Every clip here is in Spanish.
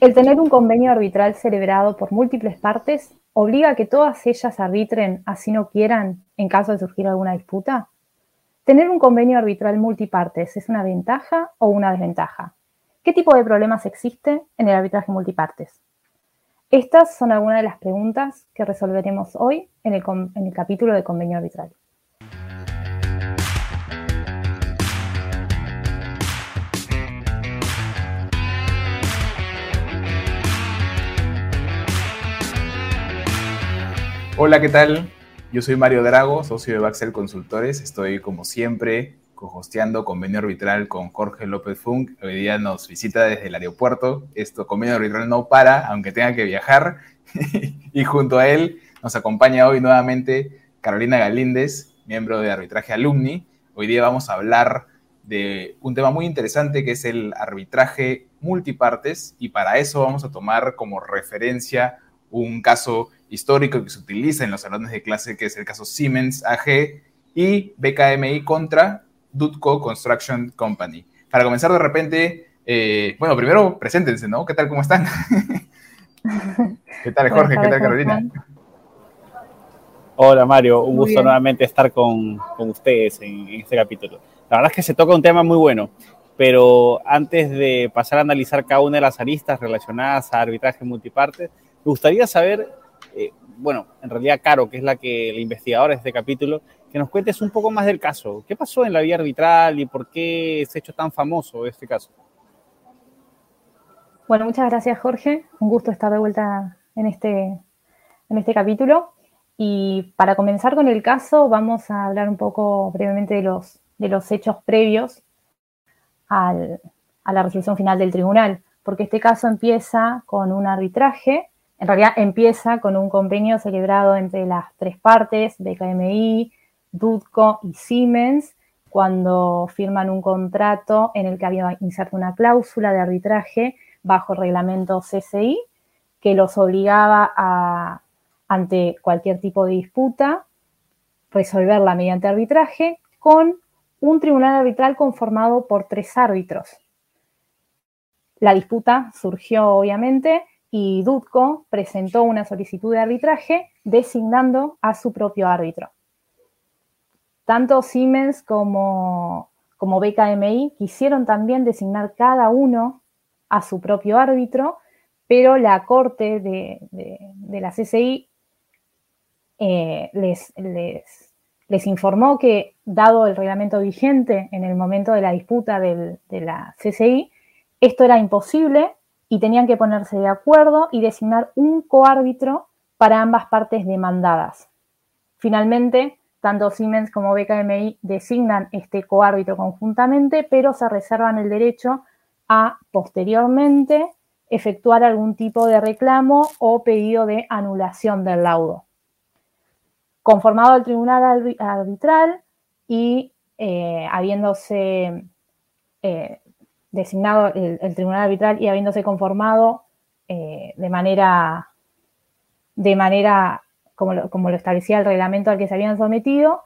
El tener un convenio arbitral celebrado por múltiples partes obliga a que todas ellas arbitren así no quieran en caso de surgir alguna disputa. ¿Tener un convenio arbitral multipartes es una ventaja o una desventaja? ¿Qué tipo de problemas existe en el arbitraje multipartes? Estas son algunas de las preguntas que resolveremos hoy en el, en el capítulo de convenio arbitral. Hola, ¿qué tal? Yo soy Mario Drago, socio de Baxel Consultores. Estoy, como siempre, co-hosteando convenio arbitral con Jorge López Funk. Hoy día nos visita desde el aeropuerto. Esto, convenio arbitral no para, aunque tenga que viajar. y junto a él nos acompaña hoy nuevamente Carolina Galíndez, miembro de Arbitraje Alumni. Hoy día vamos a hablar de un tema muy interesante que es el arbitraje multipartes y para eso vamos a tomar como referencia un caso histórico que se utiliza en los salones de clase, que es el caso Siemens AG y BKMI contra Dutco Construction Company. Para comenzar de repente, eh, bueno, primero preséntense, ¿no? ¿Qué tal? ¿Cómo están? ¿Qué tal Jorge? ¿Qué tal Carolina? Hola Mario, un gusto nuevamente estar con, ustedes en, en, este capítulo. La verdad es que se toca un tema muy bueno, pero antes de pasar a analizar cada una de las aristas relacionadas a arbitraje multiparte, me gustaría saber eh, bueno, en realidad Caro, que es la que la investigadora de este capítulo, que nos cuentes un poco más del caso. ¿Qué pasó en la vía arbitral y por qué se ha hecho tan famoso este caso? Bueno, muchas gracias Jorge. Un gusto estar de vuelta en este, en este capítulo. Y para comenzar con el caso, vamos a hablar un poco brevemente de los, de los hechos previos a la resolución final del tribunal, porque este caso empieza con un arbitraje en realidad empieza con un convenio celebrado entre las tres partes, BKMI, Dudco y Siemens, cuando firman un contrato en el que había inserto una cláusula de arbitraje bajo el reglamento CCI que los obligaba a, ante cualquier tipo de disputa, resolverla mediante arbitraje con un tribunal arbitral conformado por tres árbitros. La disputa surgió, obviamente, y Dudco presentó una solicitud de arbitraje designando a su propio árbitro. Tanto Siemens como, como BKMI quisieron también designar cada uno a su propio árbitro, pero la corte de, la CCI eh, les, les, informó que, dado el reglamento vigente en el momento de la disputa de la CCI, esto era imposible y tenían que ponerse de acuerdo y designar un coárbitro para ambas partes demandadas. Finalmente, tanto Siemens como BKMI designan este coárbitro conjuntamente, pero se reservan el derecho a posteriormente efectuar algún tipo de reclamo o pedido de anulación del laudo. Conformado el tribunal arbitral y eh, habiéndose eh, designado el, tribunal arbitral y habiéndose conformado eh, de manera, de manera como lo, como lo establecía el reglamento al que se habían sometido,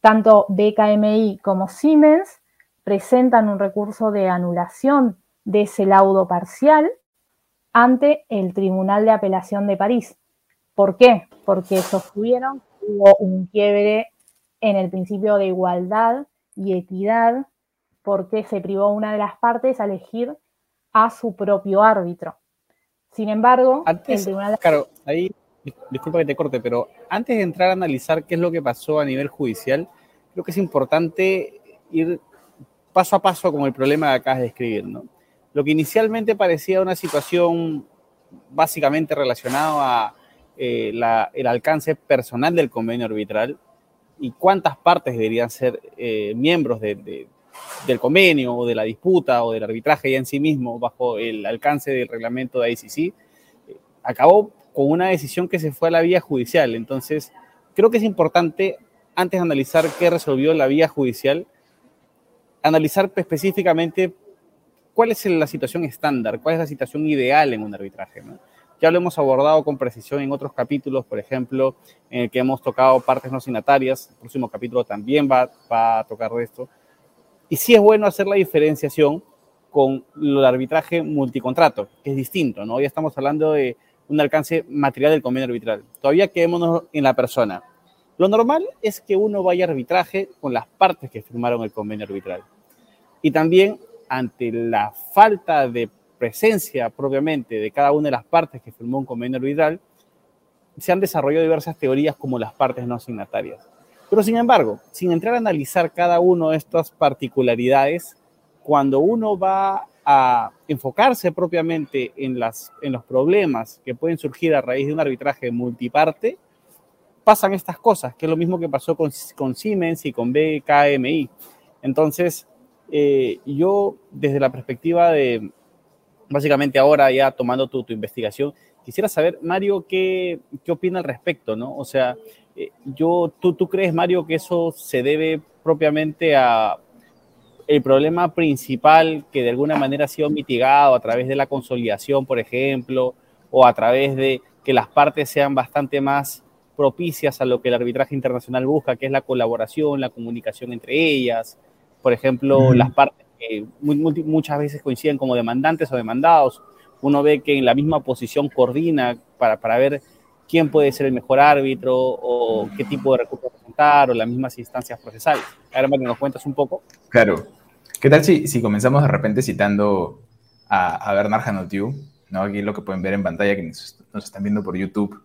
tanto BKMI como Siemens presentan un recurso de anulación de ese laudo parcial ante el Tribunal de Apelación de París. ¿Por qué? Porque sostuvieron que hubo un quiebre en el principio de igualdad y equidad porque se privó una de las partes a elegir a su propio árbitro. Sin embargo, el tribunal... Claro, ahí, disculpa que te corte, pero antes de entrar a analizar qué es lo que pasó a nivel judicial, creo que es importante ir paso a paso con el problema que acabas de describir, ¿no? Lo que inicialmente parecía una situación básicamente relacionada a eh, el alcance personal del convenio arbitral y cuántas partes deberían ser eh, miembros de, del convenio o de la disputa o del arbitraje ya en sí mismo bajo el alcance del reglamento de ICC, eh, acabó con una decisión que se fue a la vía judicial. Entonces, creo que es importante, antes de analizar qué resolvió la vía judicial, analizar específicamente cuál es la situación estándar, cuál es la situación ideal en un arbitraje. Ya lo hemos abordado con precisión en otros capítulos, por ejemplo, en el que hemos tocado partes no signatarias. El próximo capítulo también va, va a tocar de esto. Y sí es bueno hacer la diferenciación con el arbitraje multicontrato, que es distinto, ¿no? Ya estamos hablando de un alcance material del convenio arbitral. Todavía quedémonos en la persona. Lo normal es que uno vaya a arbitraje con las partes que firmaron el convenio arbitral. Y también ante la falta de presencia propiamente de cada una de las partes que firmó un convenio arbitral, se han desarrollado diversas teorías como las partes no signatarias. Pero sin embargo, sin entrar a analizar cada una de estas particularidades, cuando uno va a enfocarse propiamente en, las, en los problemas que pueden surgir a raíz de un arbitraje multiparte, pasan estas cosas, que es lo mismo que pasó con, con Siemens y con BKMI. Entonces, eh, yo desde la perspectiva de, básicamente ahora ya tomando tu, tu investigación, quisiera saber, Mario, ¿qué, qué opina al respecto? ¿no? O sea, eh, yo, ¿tú, ¿tú crees, Mario, que eso se debe propiamente a el problema principal que de alguna manera ha sido mitigado a través de la consolidación, por ejemplo, o a través de que las partes sean bastante más propicias a lo que el arbitraje internacional busca, que es la colaboración, la comunicación entre ellas. Por ejemplo, las partes que muchas veces coinciden como demandantes o demandados. Uno ve que en la misma posición coordina para, para ver quién puede ser el mejor árbitro o qué tipo de recursos presentar o las mismas instancias procesales. Ahora, que nos cuentas un poco. Claro. ¿Qué tal si, si comenzamos de repente citando a, a Bernard Hanotiu? ¿no? Aquí lo que pueden ver en pantalla, que nos, están viendo por YouTube,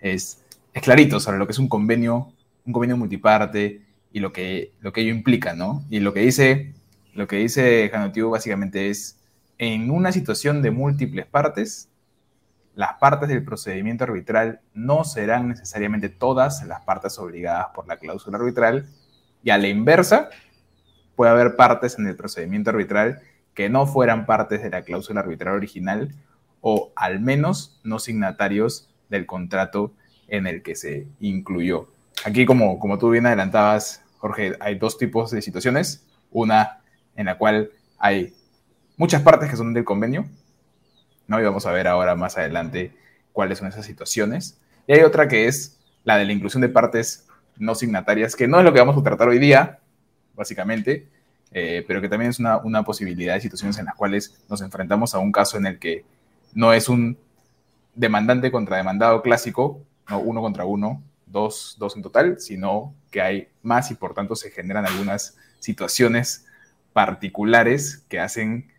es es clarito sobre lo que es un convenio, un convenio multiparte y lo que, lo que ello implica, ¿no? Y lo que dice, lo que dice Janotiu básicamente es, en una situación de múltiples partes, las partes del procedimiento arbitral no serán necesariamente todas las partes obligadas por la cláusula arbitral y a la inversa, puede haber partes en el procedimiento arbitral que no fueran partes de la cláusula arbitral original o al menos no signatarios del contrato en el que se incluyó. Aquí, como, como tú bien adelantabas, Jorge, hay dos tipos de situaciones. Una en la cual hay muchas partes que son del convenio, ¿no? Y vamos a ver ahora más adelante cuáles son esas situaciones. Y hay otra que es la de la inclusión de partes no signatarias, que no es lo que vamos a tratar hoy día, básicamente, eh, pero que también es una, una posibilidad de situaciones en las cuales nos enfrentamos a un caso en el que no es un demandante contra demandado clásico, no uno contra uno, dos, dos en total, sino que hay más y por tanto se generan algunas situaciones particulares que hacen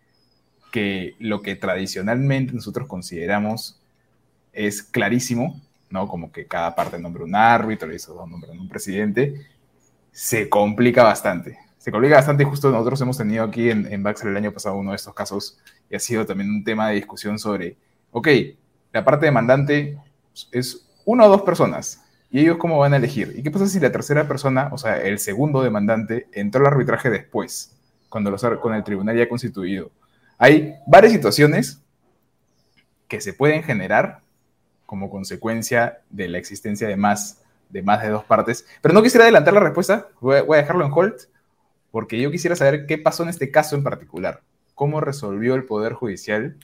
que lo que tradicionalmente nosotros consideramos es clarísimo, ¿no? Como que cada parte nombra un árbitro y dos nombran un presidente, se complica bastante. Se complica bastante y justo nosotros hemos tenido aquí en, en Baxter el año pasado uno de estos casos y ha sido también un tema de discusión sobre, ok, la parte demandante es una o dos personas. ¿Y ellos cómo van a elegir? ¿Y qué pasa si la tercera persona, o sea, el segundo demandante, entró al arbitraje después, cuando los, con el tribunal ya constituido? Hay varias situaciones que se pueden generar como consecuencia de la existencia de más de, más de dos partes. Pero no quisiera adelantar la respuesta, voy a, dejarlo en hold, porque yo quisiera saber qué pasó en este caso en particular. ¿Cómo resolvió el Poder Judicial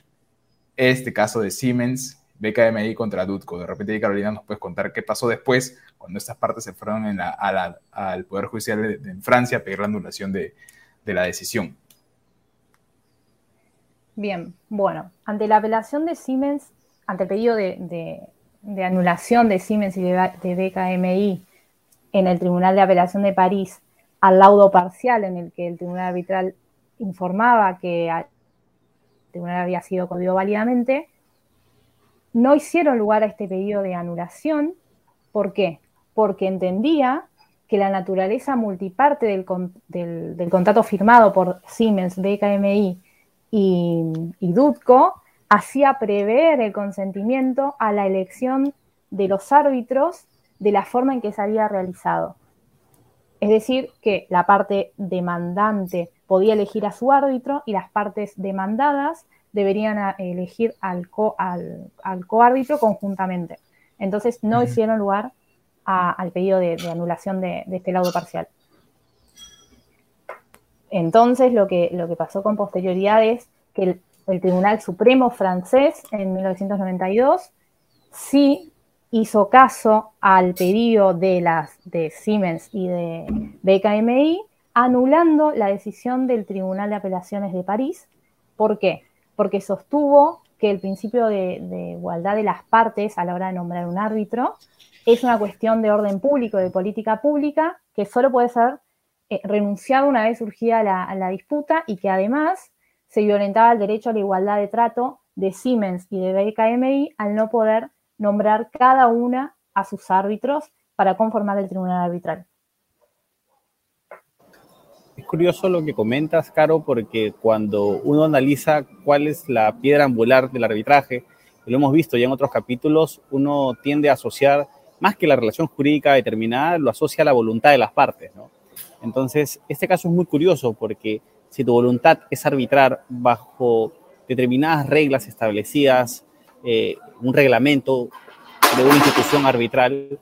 este caso de Siemens BKMI contra Dutco. De repente, Carolina, nos puedes contar qué pasó después, cuando estas partes se fueron al Poder Judicial en Francia a pedir la anulación de, la decisión. Bien, bueno, ante la apelación de Siemens, ante el pedido de, anulación de Siemens y de, BKMI en el Tribunal de Apelación de París, al laudo parcial en el que el Tribunal Arbitral informaba que el tribunal había sido acordado válidamente, no hicieron lugar a este pedido de anulación. ¿Por qué? Porque entendía que la naturaleza multiparte del, contrato firmado por Siemens, BKMI y, y Dutco hacía prever el consentimiento a la elección de los árbitros de la forma en que se había realizado. Es decir, que la parte demandante podía elegir a su árbitro y las partes demandadas deberían elegir al, co, al, coárbitro conjuntamente. Entonces no hicieron lugar al pedido de, anulación de, este laudo parcial. Entonces lo que, lo que pasó con posterioridad es que el, Tribunal Supremo francés en 1992 sí hizo caso al pedido de las de Siemens y de BKMI, anulando la decisión del Tribunal de Apelaciones de París ¿Por qué? Porque sostuvo que el principio de, igualdad de las partes a la hora de nombrar un árbitro es una cuestión de orden público, de política pública, que solo puede ser eh, renunciado una vez surgida la, la, disputa y que además se violentaba el derecho a la igualdad de trato de Siemens y de BKMI al no poder nombrar cada una a sus árbitros para conformar el tribunal arbitral. Es curioso lo que comentas, Caro, porque cuando uno analiza cuál es la piedra angular del arbitraje, lo hemos visto ya en otros capítulos, uno tiende a asociar, más que la relación jurídica determinada, lo asocia a la voluntad de las partes. Entonces, este caso es muy curioso porque si tu voluntad es arbitrar bajo determinadas reglas establecidas, eh, un reglamento de una institución arbitral,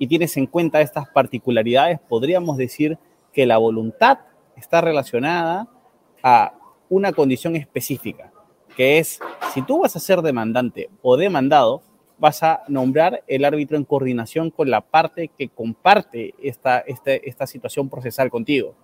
y tienes en cuenta estas particularidades, podríamos decir que la voluntad está relacionada a una condición específica, que es si tú vas a ser demandante o demandado, vas a nombrar el árbitro en coordinación con la parte que comparte esta, este, esta, situación procesal contigo.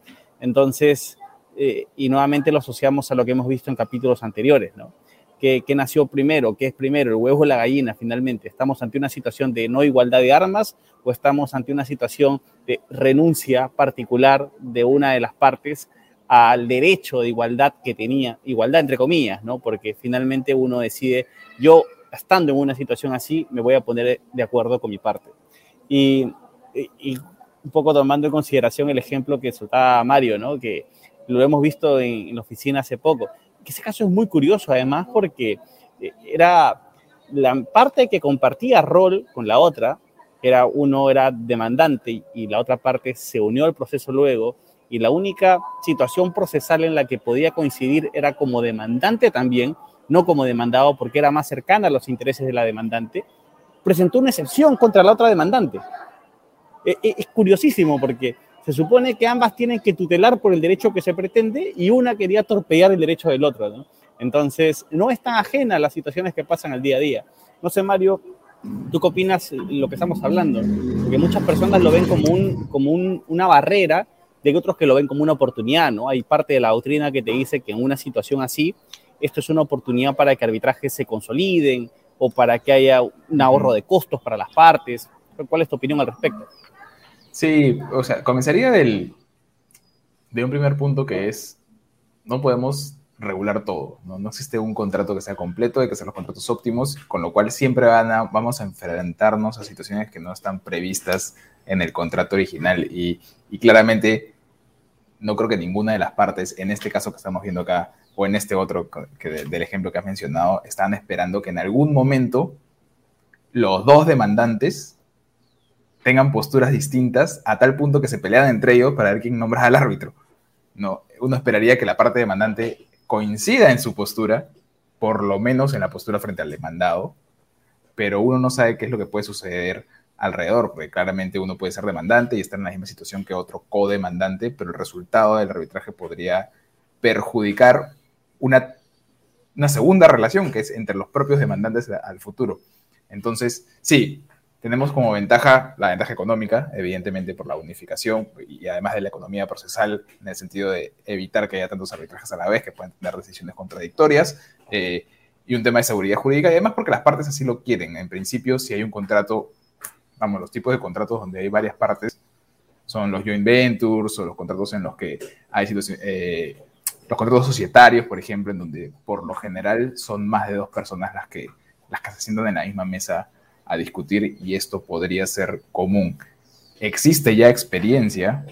Entonces, eh, y nuevamente lo asociamos a lo que hemos visto en capítulos anteriores, ¿no? que, nació primero, que es primero, el huevo o la gallina finalmente. ¿Estamos ante una situación de no igualdad de armas o estamos ante una situación de renuncia particular de una de las partes al derecho de igualdad que tenía, igualdad entre comillas, ¿no? Porque finalmente uno decide, yo estando en una situación así, me voy a poner de acuerdo con mi parte. Y, un poco tomando en consideración el ejemplo que soltaba Mario, ¿no? Que lo hemos visto en, la oficina hace poco que ese caso es muy curioso además porque eh, era la parte que compartía rol con la otra, era uno era demandante y la otra parte se unió al proceso luego y la única situación procesal en la que podía coincidir era como demandante también, no como demandado porque era más cercana a los intereses de la demandante, presentó una excepción contra la otra demandante. E, e, es curiosísimo porque se supone que ambas tienen que tutelar por el derecho que se pretende y una quería torpear el derecho del otro. Entonces, no es tan ajena a las situaciones que pasan al día a día. No sé, Mario, ¿tú qué opinas lo que estamos hablando? Porque muchas personas lo ven como, un, como una barrera, de otros que lo ven como una oportunidad, ¿no? Hay parte de la doctrina que te dice que en una situación así, esto es una oportunidad para que arbitrajes se consoliden o para que haya un ahorro de costos para las partes. ¿Cuál es tu opinión al respecto? Sí, o sea, comenzaría del, de un primer punto que es, no podemos regular todo, ¿no? no existe un contrato que sea completo, hay que hacer los contratos óptimos, con lo cual siempre van vamos a enfrentarnos a situaciones que no están previstas en el contrato original y, claramente no creo que ninguna de las partes, en este caso que estamos viendo acá, o en este otro que del ejemplo que has mencionado, están esperando que en algún momento los dos demandantes tengan posturas distintas a tal punto que se pelean entre ellos para ver quién nombra al árbitro. No, uno esperaría que la parte demandante coincida en su postura, por lo menos en la postura frente al demandado, pero uno no sabe qué es lo que puede suceder alrededor, porque claramente uno puede ser demandante y estar en la misma situación que otro co-demandante, pero el resultado del arbitraje podría perjudicar una, una segunda relación que es entre los propios demandantes al futuro. Entonces, sí, tenemos como ventaja la ventaja económica, evidentemente por la unificación y además de la economía procesal en el sentido de evitar que haya tantos arbitrajes a la vez que pueden tener decisiones contradictorias eh, y un tema de seguridad jurídica y además porque las partes así lo quieren. En principio, si hay un contrato, vamos, los tipos de contratos donde hay varias partes son los joint ventures o los contratos en los que hay eh, los contratos societarios, por ejemplo, en donde por lo general son más de dos personas las que, las que se sientan en la misma mesa a discutir y esto podría ser común. Existe ya experiencia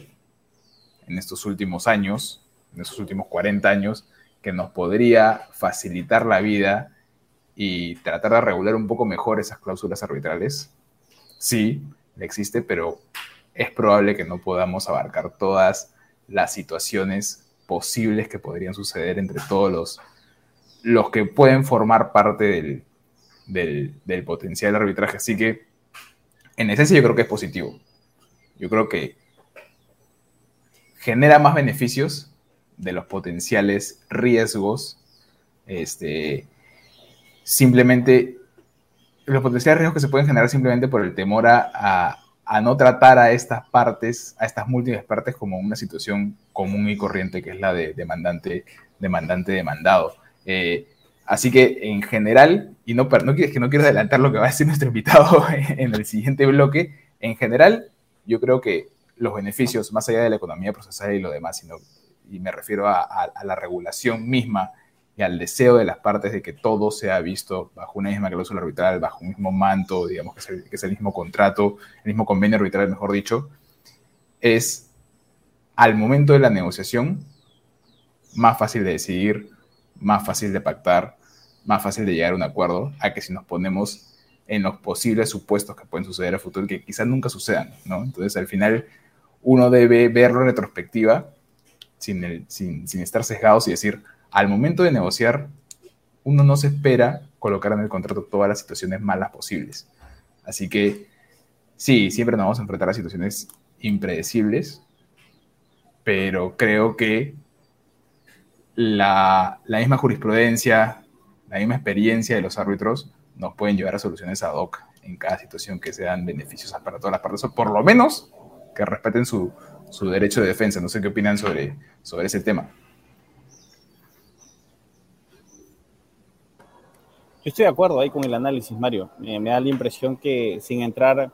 en estos últimos años, en estos últimos 40 años, que nos podría facilitar la vida y tratar de regular un poco mejor esas cláusulas arbitrales. Sí, existe, pero es probable que no podamos abarcar todas las situaciones posibles que podrían suceder entre todos los, los que pueden formar parte del, del, potencial de arbitraje. Así que, en esencia, yo creo que es positivo. Yo creo que genera más beneficios de los potenciales riesgos. Este, simplemente, los potenciales riesgos que se pueden generar simplemente por el temor a, no tratar a estas partes, a estas múltiples partes como una situación común y corriente que es la de demandante, demandante demandado. Eh, así que en general, y no, no, que no quiero adelantar lo que va a decir nuestro invitado en el siguiente bloque, en general yo creo que los beneficios, más allá de la economía procesal y lo demás, y me refiero a, la regulación misma y al deseo de las partes de que todo sea visto bajo una misma cláusula arbitral, bajo un mismo manto, digamos que es, el, mismo contrato, el mismo convenio arbitral, mejor dicho, es al momento de la negociación más fácil de decidir, más fácil de pactar, más fácil de llegar a un acuerdo, a que si nos ponemos en los posibles supuestos que pueden suceder a futuro que quizás nunca sucedan, ¿no? Entonces, al final, uno debe verlo en retrospectiva, sin, sin, sin estar sesgados y decir, al momento de negociar, uno no se espera colocar en el contrato todas las situaciones malas posibles. Así que, sí, siempre nos vamos a enfrentar a situaciones impredecibles, pero creo que la, misma jurisprudencia, la misma experiencia de los árbitros nos pueden llevar a soluciones ad hoc en cada situación que sean beneficiosas para todas las partes, o por lo menos que respeten su, su derecho de defensa. No sé qué opinan sobre, sobre ese tema. Yo estoy de acuerdo ahí con el análisis, Mario. me da la impresión que sin entrar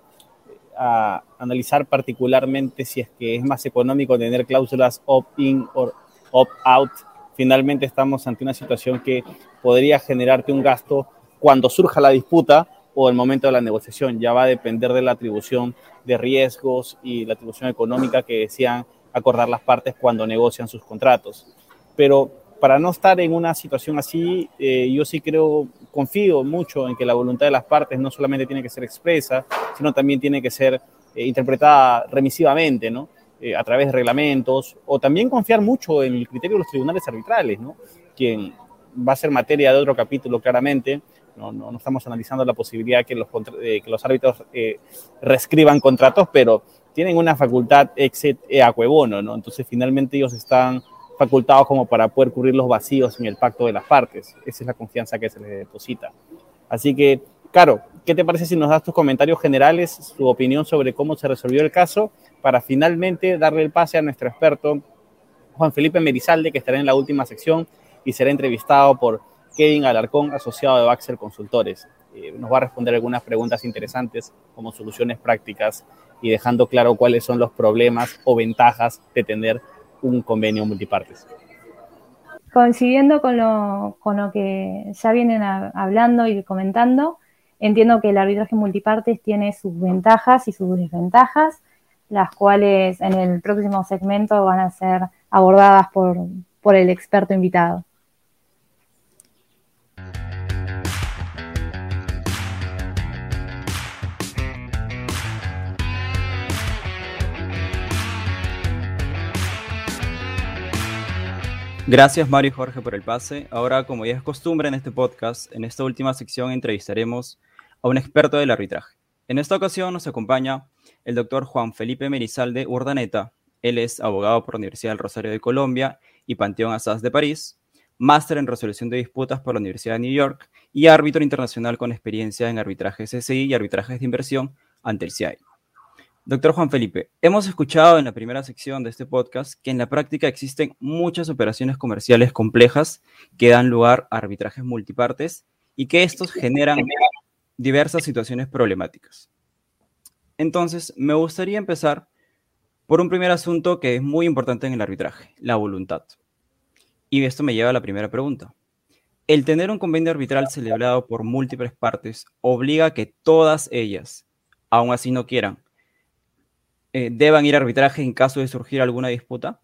a analizar particularmente si es que es más económico tener cláusulas opt-in o opt-out, finalmente estamos ante una situación que podría generarte un gasto cuando surja la disputa o el momento de la negociación. Ya va a depender de la atribución de riesgos y la atribución económica que decían acordar las partes cuando negocian sus contratos. Pero para no estar en una situación así, eh, yo sí creo, confío mucho en que la voluntad de las partes no solamente tiene que ser expresa, sino también tiene que ser eh, interpretada remisivamente, ¿no? Eh, a través de reglamentos, o también confiar mucho en el criterio de los tribunales arbitrales, ¿no? Quien va a ser materia de otro capítulo claramente, no, no, estamos analizando la posibilidad que los, que los árbitros reescriban contratos, pero tienen una facultad exit e acuebono, ¿no? Entonces finalmente ellos están facultados como para poder cubrir los vacíos en el pacto de las partes. Esa es la confianza que se les deposita. Así que, Caro, ¿qué te parece si nos das tus comentarios generales, tu opinión sobre cómo se resolvió el caso, para finalmente darle el pase a nuestro experto Juan Felipe Merizalde, que estará en la última sección y será entrevistado por Kevin Alarcón, asociado de Baxter Consultores. Eh, nos va a responder algunas preguntas interesantes como soluciones prácticas y dejando claro cuáles son los problemas o ventajas de tener un convenio multipartes. Coincidiendo con lo, con lo que ya vienen hablando y comentando, entiendo que el arbitraje multipartes tiene sus ventajas y sus desventajas, las cuales en el próximo segmento van a ser abordadas por, por el experto invitado. Gracias Mario y Jorge por el pase. Ahora, como ya es costumbre en este podcast, en esta última sección entrevistaremos a un experto del arbitraje. En esta ocasión nos acompaña el doctor Juan Felipe Merizalde Urdaneta. Él es abogado por la Universidad del Rosario de Colombia y Panteón Assas de París, máster en resolución de disputas por la Universidad de New York y árbitro internacional con experiencia en arbitraje CSI y arbitrajes de inversión ante el CIAI. Doctor Juan Felipe, hemos escuchado en la primera sección de este podcast que en la práctica existen muchas operaciones comerciales complejas que dan lugar a arbitrajes multipartes y que estos generan diversas situaciones problemáticas. Entonces, me gustaría empezar por un primer asunto que es muy importante en el arbitraje, la voluntad. Y esto me lleva a la primera pregunta. El tener un convenio arbitral celebrado por múltiples partes obliga a que todas ellas, aun así no quieran, eh, deban ir a arbitraje en caso de surgir alguna disputa?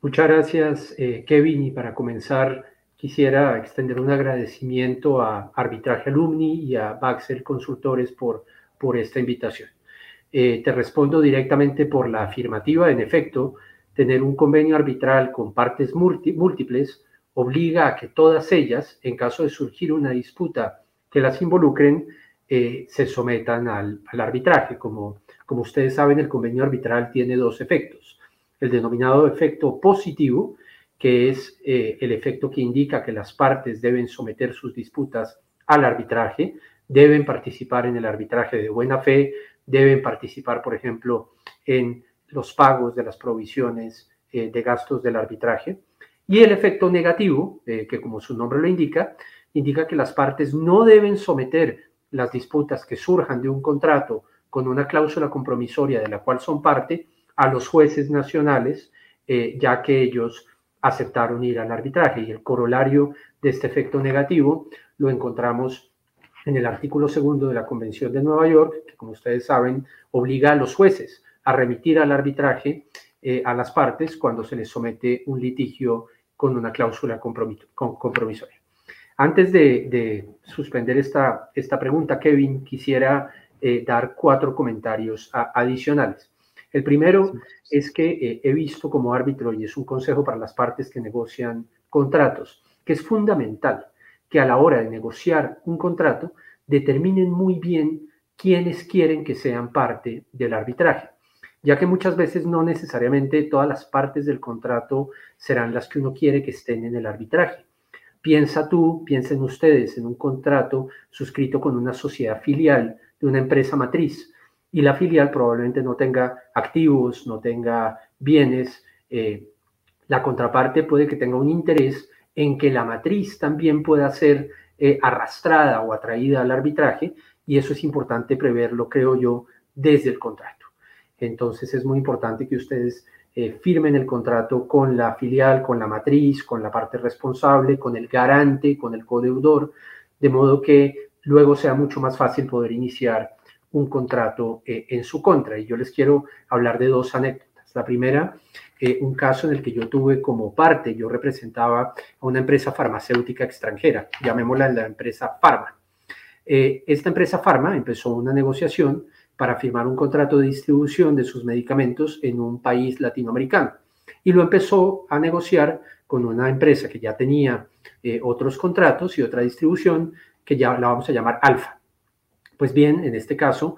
Muchas gracias, eh, Kevin. Y para comenzar, quisiera extender un agradecimiento a Arbitraje Alumni y a Baxel Consultores por, por esta invitación. Eh, te respondo directamente por la afirmativa. En efecto, tener un convenio arbitral con partes múltiples obliga a que todas ellas, en caso de surgir una disputa que las involucren, eh, se sometan al, arbitraje. Como, como ustedes saben, el convenio arbitral tiene dos efectos. El denominado efecto positivo, que es eh, el efecto que indica que las partes deben someter sus disputas al arbitraje, deben participar en el arbitraje de buena fe, deben participar, por ejemplo, en los pagos de las provisiones eh, de gastos del arbitraje. Y el efecto negativo, que como su nombre lo indica, indica que las partes no deben someter las disputas que surjan de un contrato con una cláusula compromisoria de la cual son parte a los jueces nacionales, eh, ya que ellos aceptaron ir al arbitraje. Y el corolario de este efecto negativo lo encontramos en el artículo segundo de la Convención de Nueva York, que como ustedes saben, obliga a los jueces a remitir al arbitraje eh, a las partes cuando se les somete un litigio con una cláusula compromisoria. Antes de, suspender esta, esta, pregunta, Kevin, quisiera eh, dar cuatro comentarios adicionales. El primero es que eh, he visto como árbitro, y es un consejo para las partes que negocian contratos, que es fundamental que a la hora de negociar un contrato determinen muy bien quiénes quieren que sean parte del arbitraje, ya que muchas veces no necesariamente todas las partes del contrato serán las que uno quiere que estén en el arbitraje. Piensa tú, piensen ustedes en un contrato suscrito con una sociedad filial de una empresa matriz y la filial probablemente no tenga activos, no tenga bienes. Eh, la contraparte puede que tenga un interés en que la matriz también pueda ser eh, arrastrada o atraída al arbitraje y eso es importante preverlo, creo yo, desde el contrato. Entonces es muy importante que ustedes eh, firmen el contrato con la filial, con la matriz, con la parte responsable, con el garante, con el codeudor, de modo que luego sea mucho más fácil poder iniciar un contrato eh, en su contra. Y yo les quiero hablar de dos anécdotas. La primera eh, un caso en el que yo tuve como parte, yo representaba a una empresa farmacéutica extranjera, llamémosla la empresa Pharma. Eh, esta empresa Pharma empezó una negociación para firmar un contrato de distribución de sus medicamentos en un país latinoamericano y lo empezó a negociar con una empresa que ya tenía eh, otros contratos y otra distribución que ya la vamos a llamar Alfa. Pues bien, en este caso,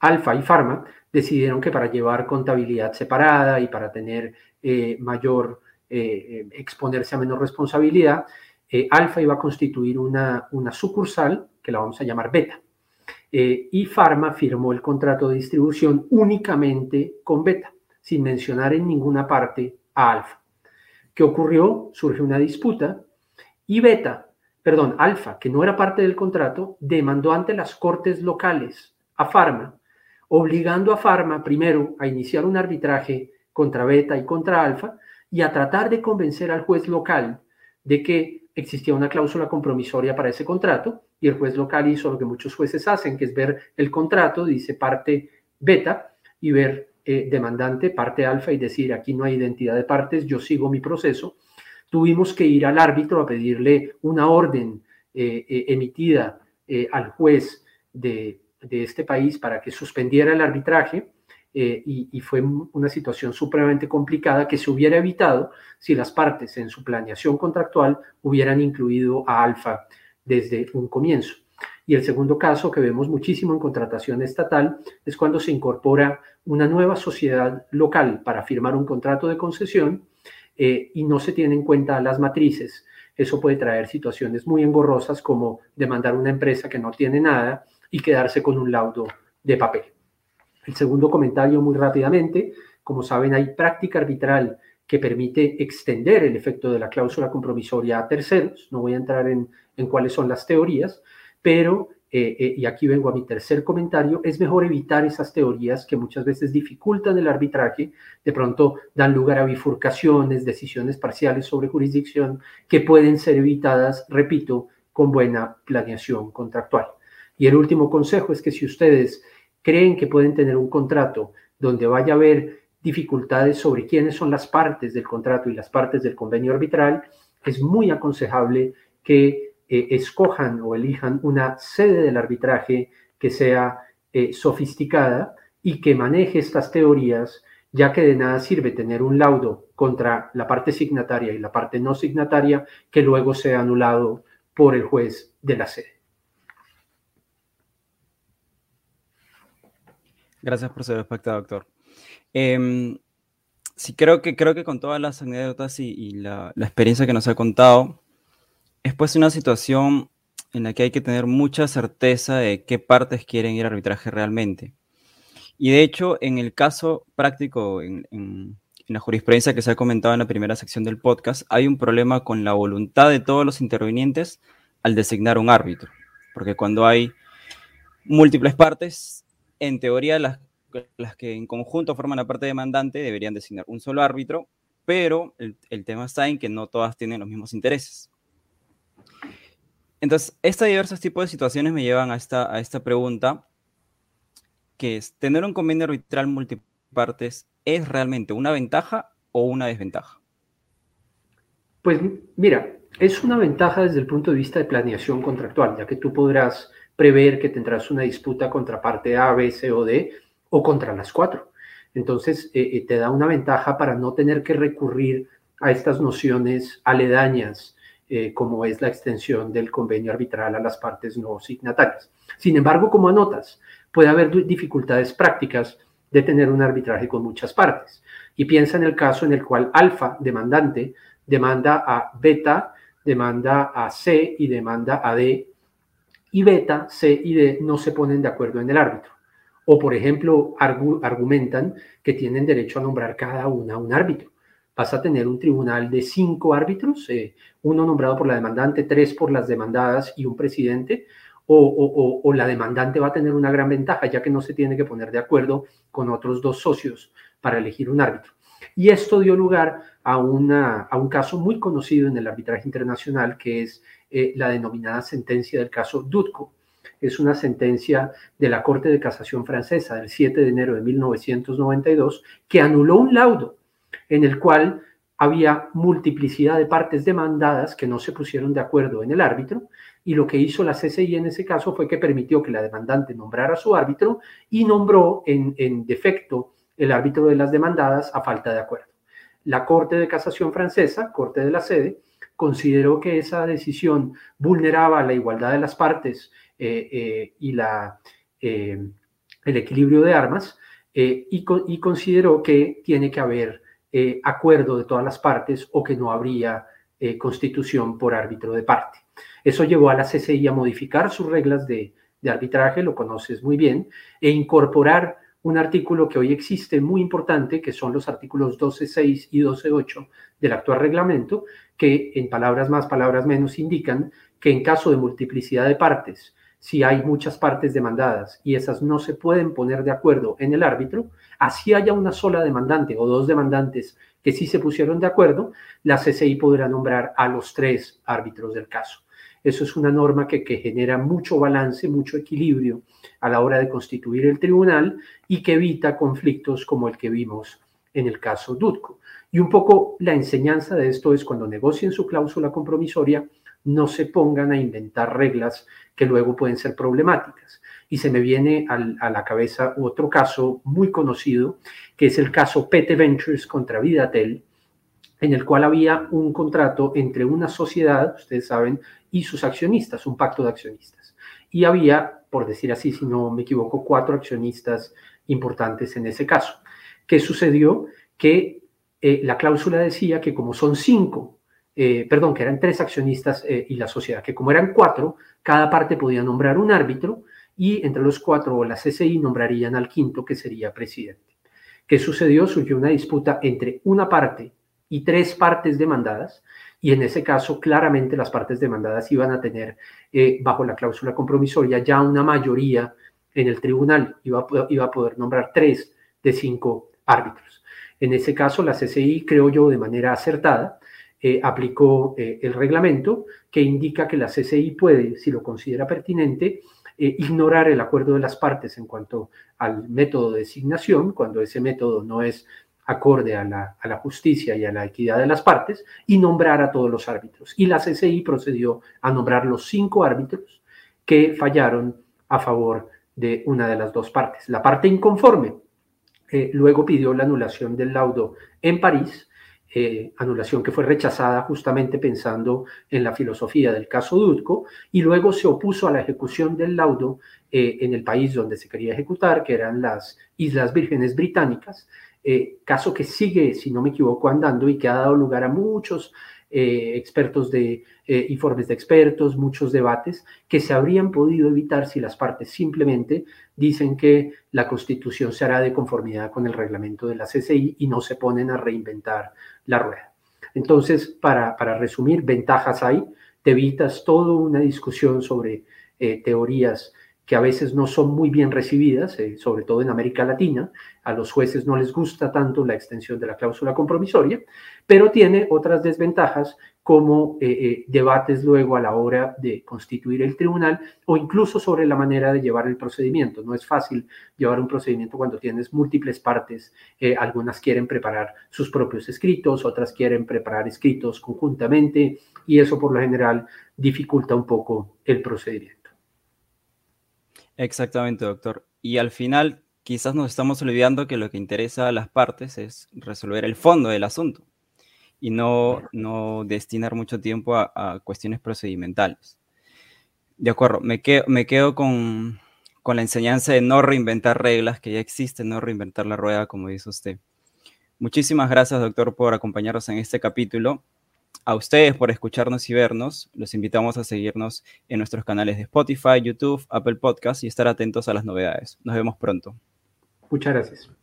Alfa y Pharma decidieron que para llevar contabilidad separada y para tener eh, mayor, eh, exponerse a menor responsabilidad, eh, Alfa iba a constituir una, una, sucursal que la vamos a llamar Beta. Y Pharma firmó el contrato de distribución únicamente con Beta, sin mencionar en ninguna parte a Alfa. ¿Qué ocurrió? Surge una disputa y Beta, perdón, Alfa, que no era parte del contrato, demandó ante las cortes locales a Pharma obligando a Pharma primero a iniciar un arbitraje contra Beta y contra Alfa y a tratar de convencer al juez local de que existía una cláusula compromisoria para ese contrato y el juez local hizo lo que muchos jueces hacen, que es ver el contrato, dice parte Beta y ver eh, demandante parte Alfa y decir aquí no hay identidad de partes, yo sigo mi proceso. Tuvimos que ir al árbitro a pedirle una orden eh, eh, emitida al juez de, de este país para que suspendiera el arbitraje eh, y, fue una situación supremamente complicada que se hubiera evitado si las partes en su planeación contractual hubieran incluido a Alfa desde un comienzo. Y el segundo caso que vemos muchísimo en contratación estatal es cuando se incorpora una nueva sociedad local para firmar un contrato de concesión eh, y no se tienen en cuenta las matrices. Eso puede traer situaciones muy engorrosas como demandar una empresa que no tiene nada y quedarse con un laudo de papel. El segundo comentario muy rápidamente, como saben, hay práctica arbitral que permite extender el efecto de la cláusula compromisoria a terceros. No voy a entrar en, cuáles son las teorías, pero, eh, eh, y aquí vengo a mi tercer comentario, es mejor evitar esas teorías que muchas veces dificultan el arbitraje, de pronto dan lugar a bifurcaciones, decisiones parciales sobre jurisdicción que pueden ser evitadas, repito, con buena planeación contractual. Y el último consejo es que si ustedes creen que pueden tener un contrato donde vaya a haber dificultades sobre quiénes son las partes del contrato y las partes del convenio arbitral, es muy aconsejable que eh, escojan o elijan una sede del arbitraje que sea eh, sofisticada y que maneje estas teorías, ya que de nada sirve tener un laudo contra la parte signataria y la parte no signataria que luego sea anulado por el juez de la sede. Gracias por ser respuesta, doctor. Em, sí, creo que, creo que con todas las anécdotas y, la, experiencia que nos ha contado, es pues una situación en la que hay que tener mucha certeza de qué partes quieren ir a arbitraje realmente. Y de hecho, en el caso práctico, en, en la jurisprudencia que se ha comentado en la primera sección del podcast, hay un problema con la voluntad de todos los intervinientes al designar un árbitro. Porque cuando hay múltiples partes, en teoría las, las que en conjunto forman la parte demandante deberían designar un solo árbitro, pero el, tema está en que no todas tienen los mismos intereses. Entonces, estos diversos tipos de situaciones me llevan a esta, a esta pregunta, que ¿tener un convenio arbitral multipartes es realmente una ventaja o una desventaja? Pues mira, es una ventaja desde el punto de vista de planeación contractual, ya que tú podrás prever que tendrás una disputa contra parte A, B, C o D o contra las cuatro. Entonces, eh, eh, te da una ventaja para no tener que recurrir a estas nociones aledañas eh, como es la extensión del convenio arbitral a las partes no signatarias. Sin embargo, como anotas, puede haber dificultades prácticas de tener un arbitraje con muchas partes. Y piensa en el caso en el cual alfa, demandante, demanda a beta, demanda a C y demanda a D, y beta, C y D no se ponen de acuerdo en el árbitro. O, por ejemplo, argumentan que tienen derecho a nombrar cada una un árbitro vas a tener un tribunal de cinco árbitros, eh, uno nombrado por la demandante, tres por las demandadas y un presidente, o, la demandante va a tener una gran ventaja, ya que no se tiene que poner de acuerdo con otros dos socios para elegir un árbitro. Y esto dio lugar a, un caso muy conocido en el arbitraje internacional, que es eh, la denominada sentencia del caso Dutko. Es una sentencia de la Corte de Casación Francesa del 7 de enero de 1992 que anuló un laudo en el cual había multiplicidad de partes demandadas que no se pusieron de acuerdo en el árbitro y lo que hizo la CCI en ese caso fue que permitió que la demandante nombrara a su árbitro y nombró en, en defecto el árbitro de las demandadas a falta de acuerdo. La Corte de Casación Francesa, Corte de la Sede, consideró que esa decisión vulneraba la igualdad de las partes y la, eh, el equilibrio de armas y, y consideró que tiene que haber eh, acuerdo de todas las partes o que no habría eh, constitución por árbitro de parte. Eso llevó a la CCI a modificar sus reglas de, de arbitraje, lo conoces muy bien, e incorporar un artículo que hoy existe muy importante, que son los artículos 12.6 y 12.8 del actual reglamento, que en palabras más, palabras menos indican que en caso de multiplicidad de partes, si hay muchas partes demandadas y esas no se pueden poner de acuerdo en el árbitro, así haya una sola demandante o dos demandantes que sí se pusieron de acuerdo, la CCI podrá nombrar a los tres árbitros del caso. Eso es una norma que, genera mucho balance, mucho equilibrio a la hora de constituir el tribunal y que evita conflictos como el que vimos en el caso Dutko. Y un poco la enseñanza de esto es cuando negocien su cláusula compromisoria, no se pongan a inventar reglas que luego pueden ser problemáticas. Y se me viene a la cabeza otro caso muy conocido, que es el caso PT Ventures contra Vidatel, en el cual había un contrato entre una sociedad, ustedes saben, y sus accionistas, un pacto de accionistas. Y había, por decir así, si no me equivoco, cuatro accionistas importantes en ese caso. ¿Qué sucedió? Que eh, la cláusula decía que como son cinco eh, perdón, que eran tres accionistas eh, y la sociedad, que como eran cuatro, cada parte podía nombrar un árbitro y entre los cuatro la CCI nombrarían al quinto, que sería presidente. ¿Qué sucedió? Surgió una disputa entre una parte y tres partes demandadas, y en ese caso claramente las partes demandadas iban a tener, eh, bajo la cláusula compromisoria, ya una mayoría en el tribunal, iba iba a poder nombrar tres de cinco árbitros. En ese caso, la CCI, creo yo, de manera acertada, eh, aplicó eh, el reglamento que indica que la CCI puede, si lo considera pertinente, eh, ignorar el acuerdo de las partes en cuanto al método de designación, cuando ese método no es acorde a la, a la, justicia y a la equidad de las partes, y nombrar a todos los árbitros. Y la CCI procedió a nombrar los cinco árbitros que fallaron a favor de una de las dos partes. La parte inconforme luego pidió la anulación del laudo en París eh, anulación que fue rechazada justamente pensando en la filosofía del caso Dutko, y luego se opuso a la ejecución del laudo eh, en el país donde se quería ejecutar, que eran las Islas Vírgenes Británicas, eh, caso que sigue, si no me equivoco, andando y que ha dado lugar a muchos expertos de informes de expertos, muchos debates que se habrían podido evitar si las partes simplemente dicen que la constitución se hará de conformidad con el reglamento de la CCI y no se ponen a reinventar la rueda. Entonces, para, para resumir, ventajas hay, te evitas toda una discusión sobre eh, teorías que a veces no son muy bien recibidas, eh, sobre todo en América Latina. A los jueces no les gusta tanto la extensión de la cláusula compromisoria, pero tiene otras desventajas como eh, eh, debates luego a la hora de constituir el tribunal o incluso sobre la manera de llevar el procedimiento. No es fácil llevar un procedimiento cuando tienes múltiples partes. algunas quieren preparar sus propios escritos, otras quieren preparar escritos conjuntamente y eso por lo general dificulta un poco el procedimiento. Exactamente, doctor. Y al final, quizás nos estamos olvidando que lo que interesa a las partes es resolver el fondo del asunto y no, no destinar mucho tiempo a, cuestiones procedimentales. De acuerdo, me quedo, me quedo con, con la enseñanza de no reinventar reglas que ya existen, no reinventar la rueda, como dice usted. Muchísimas gracias, doctor, por acompañarnos en este capítulo a ustedes por escucharnos y vernos. Los invitamos a seguirnos en nuestros canales de Spotify, YouTube, Apple Podcasts y estar atentos a las novedades. Nos vemos pronto. Muchas gracias.